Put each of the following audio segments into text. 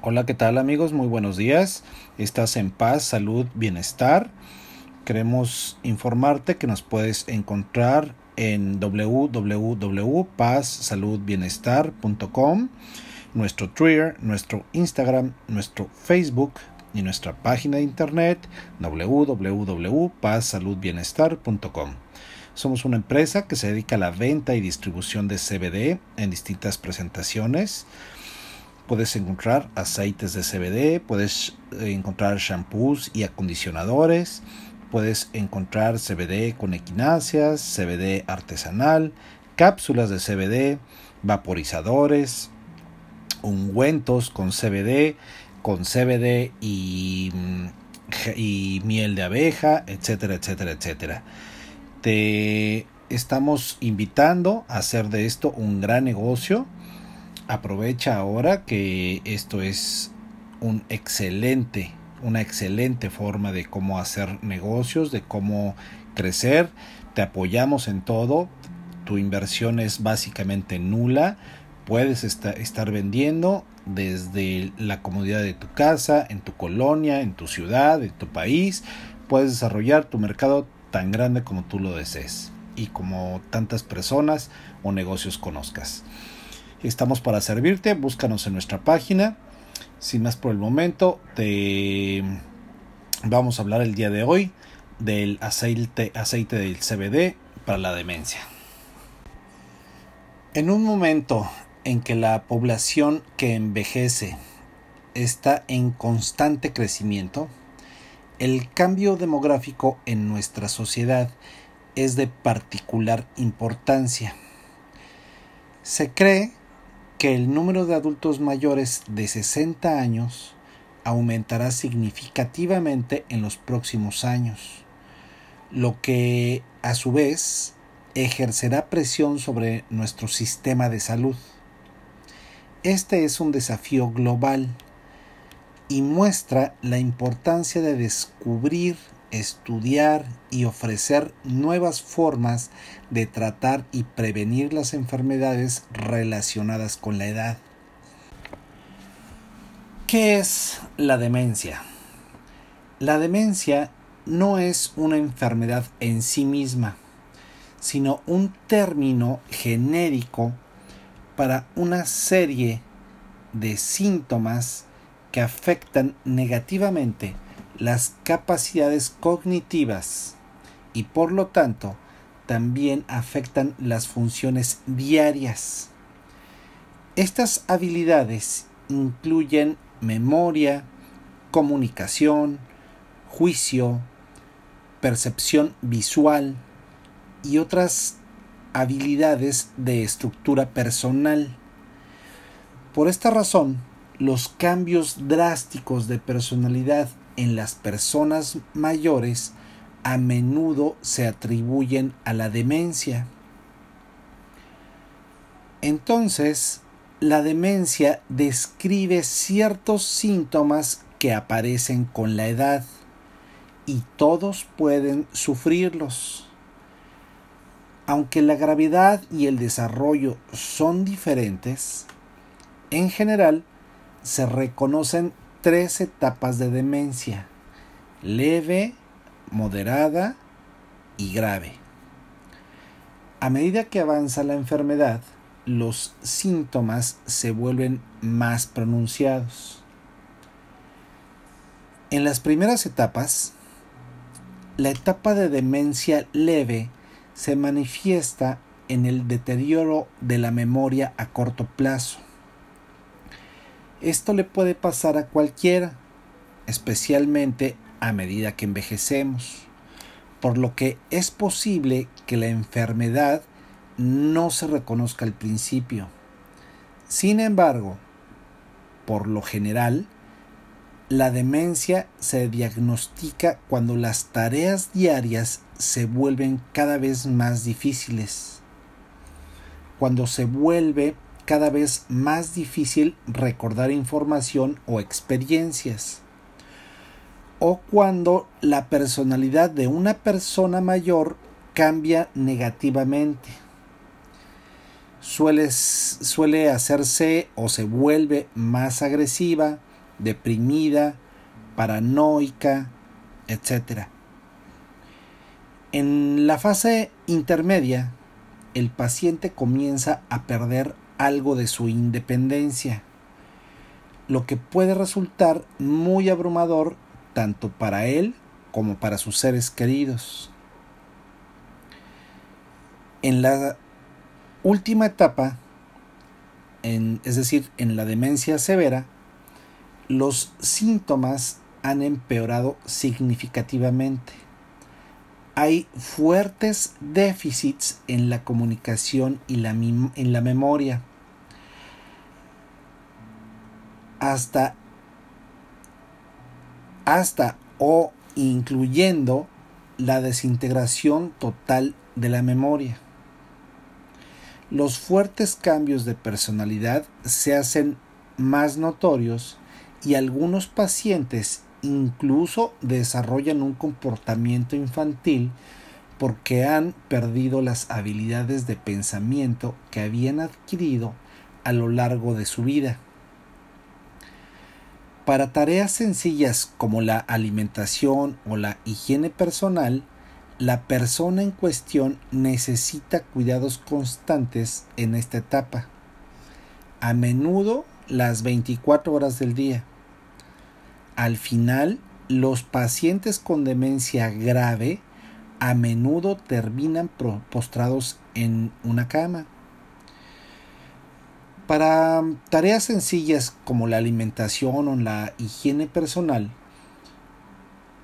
Hola, ¿qué tal amigos? Muy buenos días. Estás en paz, salud, bienestar. Queremos informarte que nos puedes encontrar en www.pazsaludbienestar.com, nuestro Twitter, nuestro Instagram, nuestro Facebook y nuestra página de internet www.pazsaludbienestar.com. Somos una empresa que se dedica a la venta y distribución de CBD en distintas presentaciones puedes encontrar aceites de CBD, puedes eh, encontrar shampoos y acondicionadores, puedes encontrar CBD con equinacias, CBD artesanal, cápsulas de CBD, vaporizadores, ungüentos con CBD, con CBD y, mm, y miel de abeja, etcétera, etcétera, etcétera. Te estamos invitando a hacer de esto un gran negocio aprovecha ahora que esto es un excelente, una excelente forma de cómo hacer negocios, de cómo crecer. Te apoyamos en todo. Tu inversión es básicamente nula. Puedes estar vendiendo desde la comodidad de tu casa, en tu colonia, en tu ciudad, en tu país. Puedes desarrollar tu mercado tan grande como tú lo desees y como tantas personas o negocios conozcas. Estamos para servirte, búscanos en nuestra página. Sin más por el momento, te vamos a hablar el día de hoy del aceite, aceite del CBD para la demencia. En un momento en que la población que envejece está en constante crecimiento, el cambio demográfico en nuestra sociedad es de particular importancia. Se cree que el número de adultos mayores de 60 años aumentará significativamente en los próximos años, lo que a su vez ejercerá presión sobre nuestro sistema de salud. Este es un desafío global y muestra la importancia de descubrir estudiar y ofrecer nuevas formas de tratar y prevenir las enfermedades relacionadas con la edad. ¿Qué es la demencia? La demencia no es una enfermedad en sí misma, sino un término genérico para una serie de síntomas que afectan negativamente las capacidades cognitivas y por lo tanto también afectan las funciones diarias. Estas habilidades incluyen memoria, comunicación, juicio, percepción visual y otras habilidades de estructura personal. Por esta razón, los cambios drásticos de personalidad en las personas mayores a menudo se atribuyen a la demencia. Entonces, la demencia describe ciertos síntomas que aparecen con la edad y todos pueden sufrirlos. Aunque la gravedad y el desarrollo son diferentes, en general se reconocen tres etapas de demencia, leve, moderada y grave. A medida que avanza la enfermedad, los síntomas se vuelven más pronunciados. En las primeras etapas, la etapa de demencia leve se manifiesta en el deterioro de la memoria a corto plazo esto le puede pasar a cualquiera, especialmente a medida que envejecemos, por lo que es posible que la enfermedad no se reconozca al principio. Sin embargo, por lo general, la demencia se diagnostica cuando las tareas diarias se vuelven cada vez más difíciles, cuando se vuelve cada vez más difícil recordar información o experiencias. O cuando la personalidad de una persona mayor cambia negativamente. Suele, suele hacerse o se vuelve más agresiva, deprimida, paranoica, etc. En la fase intermedia, el paciente comienza a perder algo de su independencia, lo que puede resultar muy abrumador tanto para él como para sus seres queridos. En la última etapa, es decir, en la demencia severa, los síntomas han empeorado significativamente. Hay fuertes déficits en la comunicación y la, en la memoria. Hasta, hasta o incluyendo la desintegración total de la memoria. Los fuertes cambios de personalidad se hacen más notorios y algunos pacientes incluso desarrollan un comportamiento infantil porque han perdido las habilidades de pensamiento que habían adquirido a lo largo de su vida. Para tareas sencillas como la alimentación o la higiene personal, la persona en cuestión necesita cuidados constantes en esta etapa, a menudo las 24 horas del día. Al final, los pacientes con demencia grave a menudo terminan postrados en una cama para tareas sencillas como la alimentación o la higiene personal,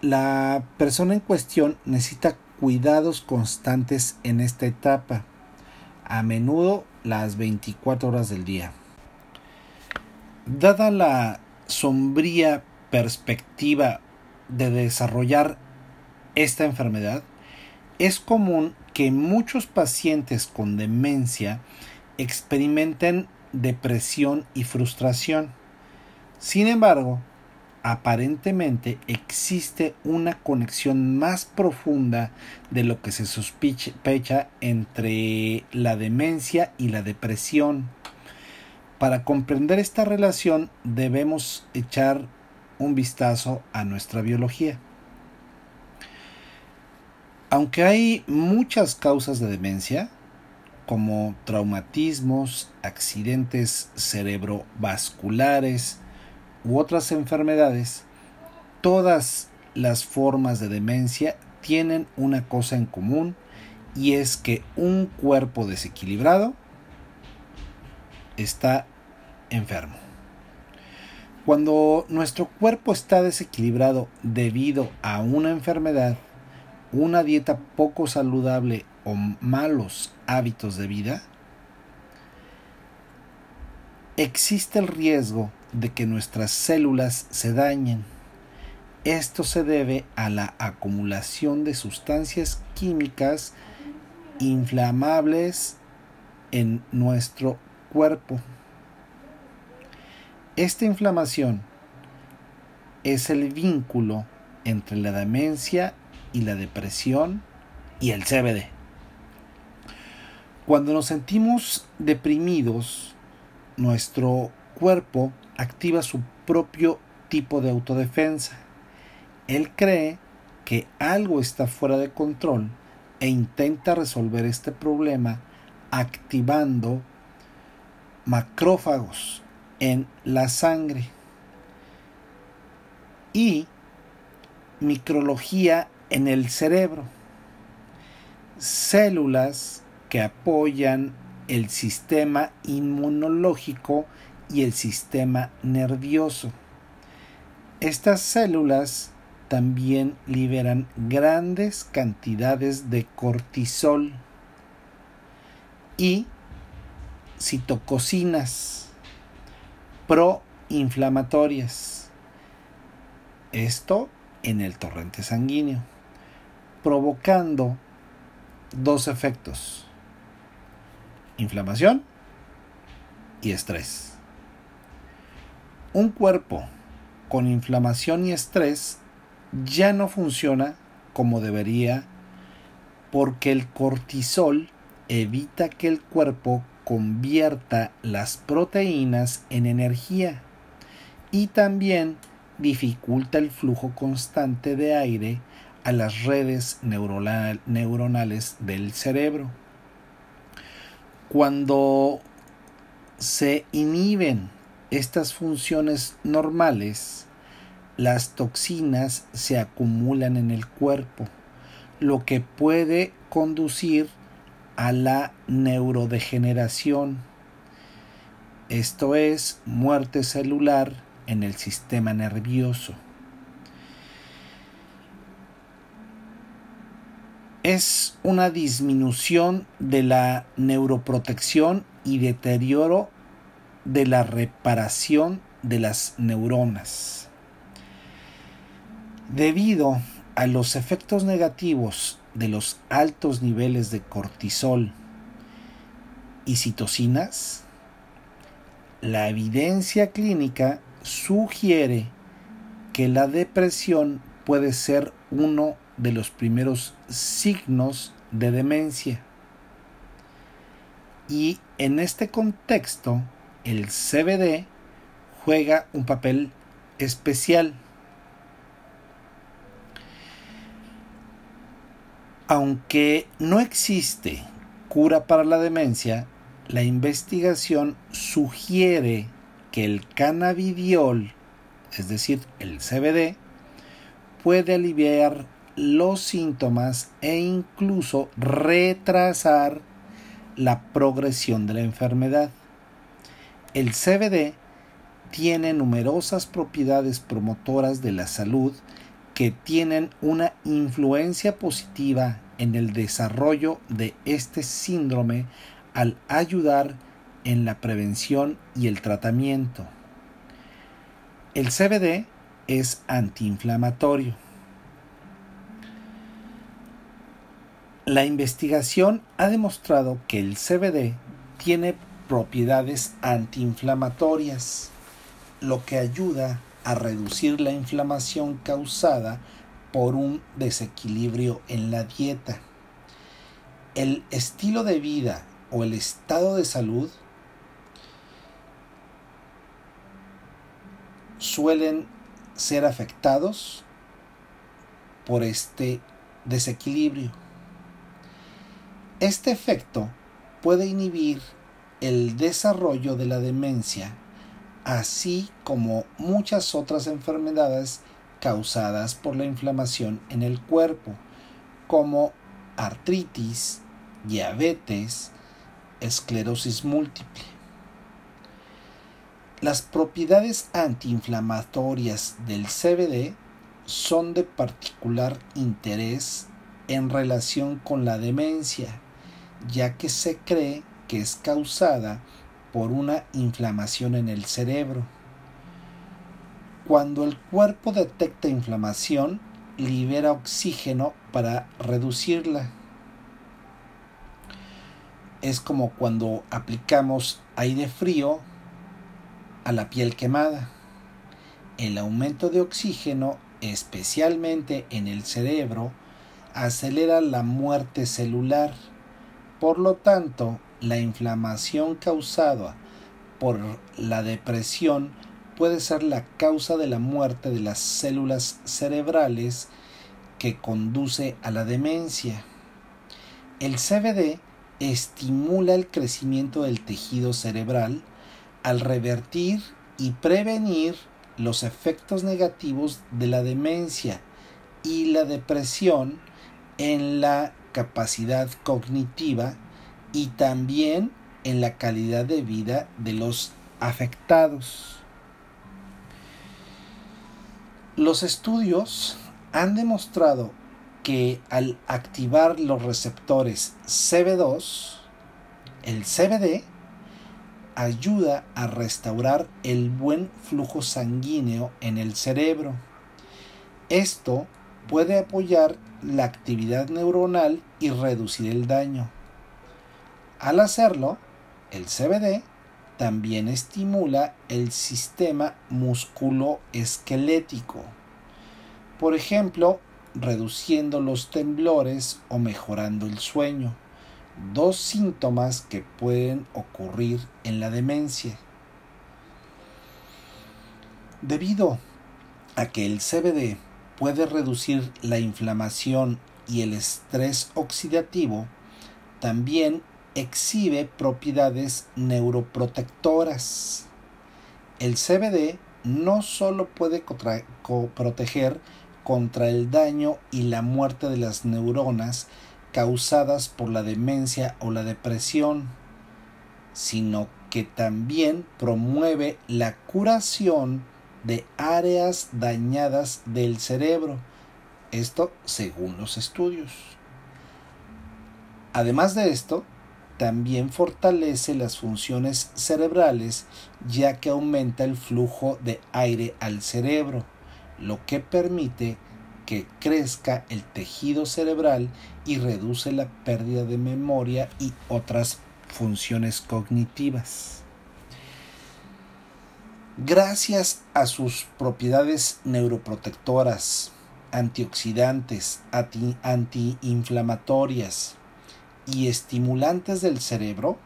la persona en cuestión necesita cuidados constantes en esta etapa, a menudo las 24 horas del día. Dada la sombría perspectiva de desarrollar esta enfermedad, es común que muchos pacientes con demencia experimenten depresión y frustración. Sin embargo, aparentemente existe una conexión más profunda de lo que se sospecha entre la demencia y la depresión. Para comprender esta relación debemos echar un vistazo a nuestra biología. Aunque hay muchas causas de demencia, como traumatismos, accidentes cerebrovasculares u otras enfermedades, todas las formas de demencia tienen una cosa en común y es que un cuerpo desequilibrado está enfermo. Cuando nuestro cuerpo está desequilibrado debido a una enfermedad, una dieta poco saludable o malos hábitos de vida, existe el riesgo de que nuestras células se dañen. Esto se debe a la acumulación de sustancias químicas inflamables en nuestro cuerpo. Esta inflamación es el vínculo entre la demencia y la depresión y el CBD. Cuando nos sentimos deprimidos, nuestro cuerpo activa su propio tipo de autodefensa. Él cree que algo está fuera de control e intenta resolver este problema activando macrófagos en la sangre y micrología en el cerebro. Células que apoyan el sistema inmunológico y el sistema nervioso. Estas células también liberan grandes cantidades de cortisol y citococinas proinflamatorias. Esto en el torrente sanguíneo, provocando dos efectos inflamación y estrés. Un cuerpo con inflamación y estrés ya no funciona como debería porque el cortisol evita que el cuerpo convierta las proteínas en energía y también dificulta el flujo constante de aire a las redes neuronales del cerebro. Cuando se inhiben estas funciones normales, las toxinas se acumulan en el cuerpo, lo que puede conducir a la neurodegeneración, esto es muerte celular en el sistema nervioso. Es una disminución de la neuroprotección y deterioro de la reparación de las neuronas. Debido a los efectos negativos de los altos niveles de cortisol y citocinas, la evidencia clínica sugiere que la depresión puede ser uno de los primeros signos de demencia. Y en este contexto, el CBD juega un papel especial. Aunque no existe cura para la demencia, la investigación sugiere que el cannabidiol, es decir, el CBD, puede aliviar los síntomas e incluso retrasar la progresión de la enfermedad. El CBD tiene numerosas propiedades promotoras de la salud que tienen una influencia positiva en el desarrollo de este síndrome al ayudar en la prevención y el tratamiento. El CBD es antiinflamatorio. La investigación ha demostrado que el CBD tiene propiedades antiinflamatorias, lo que ayuda a reducir la inflamación causada por un desequilibrio en la dieta. El estilo de vida o el estado de salud suelen ser afectados por este desequilibrio. Este efecto puede inhibir el desarrollo de la demencia, así como muchas otras enfermedades causadas por la inflamación en el cuerpo, como artritis, diabetes, esclerosis múltiple. Las propiedades antiinflamatorias del CBD son de particular interés en relación con la demencia, ya que se cree que es causada por una inflamación en el cerebro. Cuando el cuerpo detecta inflamación, libera oxígeno para reducirla es como cuando aplicamos aire frío a la piel quemada. El aumento de oxígeno, especialmente en el cerebro, acelera la muerte celular. Por lo tanto, la inflamación causada por la depresión puede ser la causa de la muerte de las células cerebrales que conduce a la demencia. El CBD estimula el crecimiento del tejido cerebral al revertir y prevenir los efectos negativos de la demencia y la depresión en la capacidad cognitiva y también en la calidad de vida de los afectados. Los estudios han demostrado que al activar los receptores CB2, el CBD ayuda a restaurar el buen flujo sanguíneo en el cerebro. Esto puede apoyar la actividad neuronal y reducir el daño. Al hacerlo, el CBD también estimula el sistema musculoesquelético. Por ejemplo, reduciendo los temblores o mejorando el sueño, dos síntomas que pueden ocurrir en la demencia. Debido a que el CBD puede reducir la inflamación y el estrés oxidativo, también exhibe propiedades neuroprotectoras. El CBD no solo puede proteger contra el daño y la muerte de las neuronas causadas por la demencia o la depresión, sino que también promueve la curación de áreas dañadas del cerebro. Esto según los estudios. Además de esto, también fortalece las funciones cerebrales ya que aumenta el flujo de aire al cerebro, lo que permite que crezca el tejido cerebral y reduce la pérdida de memoria y otras funciones cognitivas. Gracias a sus propiedades neuroprotectoras, antioxidantes, antiinflamatorias y estimulantes del cerebro,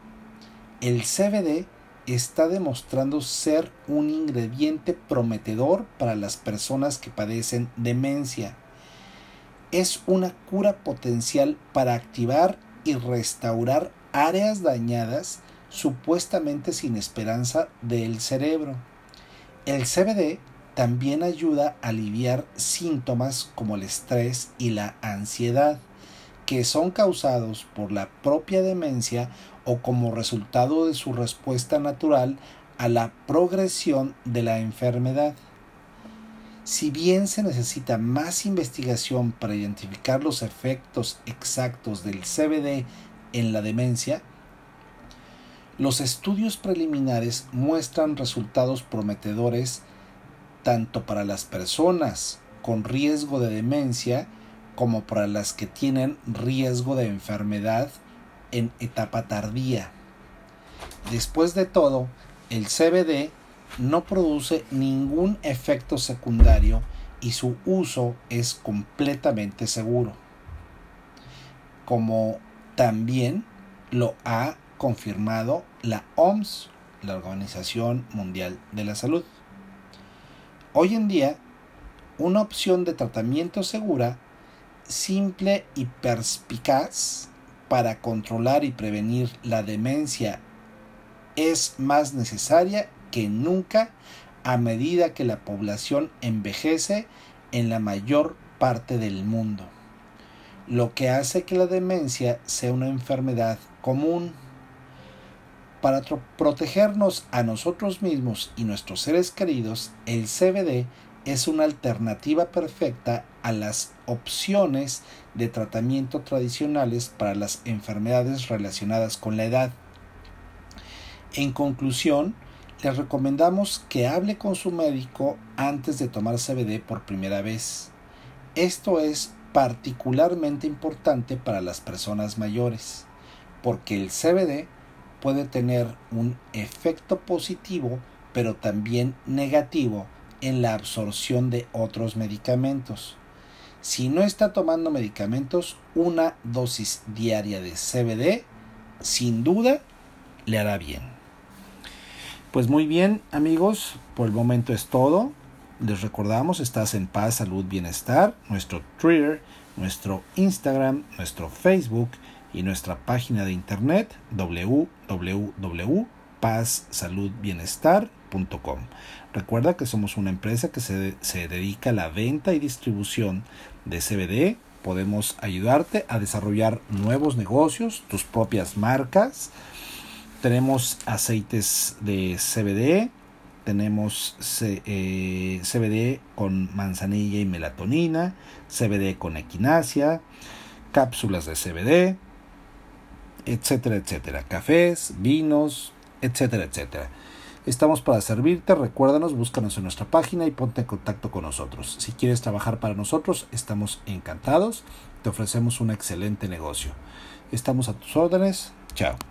el CBD está demostrando ser un ingrediente prometedor para las personas que padecen demencia. Es una cura potencial para activar y restaurar áreas dañadas supuestamente sin esperanza del cerebro. El CBD también ayuda a aliviar síntomas como el estrés y la ansiedad, que son causados por la propia demencia o como resultado de su respuesta natural a la progresión de la enfermedad. Si bien se necesita más investigación para identificar los efectos exactos del CBD en la demencia, los estudios preliminares muestran resultados prometedores tanto para las personas con riesgo de demencia como para las que tienen riesgo de enfermedad en etapa tardía. Después de todo, el CBD no produce ningún efecto secundario y su uso es completamente seguro. Como también lo ha confirmado la OMS, la Organización Mundial de la Salud. Hoy en día, una opción de tratamiento segura, simple y perspicaz para controlar y prevenir la demencia es más necesaria que nunca a medida que la población envejece en la mayor parte del mundo, lo que hace que la demencia sea una enfermedad común. Para protegernos a nosotros mismos y nuestros seres queridos, el CBD es una alternativa perfecta a las opciones de tratamiento tradicionales para las enfermedades relacionadas con la edad. En conclusión, les recomendamos que hable con su médico antes de tomar CBD por primera vez. Esto es particularmente importante para las personas mayores, porque el CBD puede tener un efecto positivo pero también negativo en la absorción de otros medicamentos. Si no está tomando medicamentos, una dosis diaria de CBD sin duda le hará bien. Pues muy bien amigos, por el momento es todo. Les recordamos, estás en paz, salud, bienestar, nuestro Twitter, nuestro Instagram, nuestro Facebook y nuestra página de internet www.pazsaludbienestar.com. Recuerda que somos una empresa que se, se dedica a la venta y distribución de CBD. Podemos ayudarte a desarrollar nuevos negocios, tus propias marcas. Tenemos aceites de CBD, tenemos eh, CBD con manzanilla y melatonina, CBD con equinacia, cápsulas de CBD, etcétera, etcétera. Cafés, vinos, etcétera, etcétera. Estamos para servirte, recuérdanos, búscanos en nuestra página y ponte en contacto con nosotros. Si quieres trabajar para nosotros, estamos encantados, te ofrecemos un excelente negocio. Estamos a tus órdenes, chao.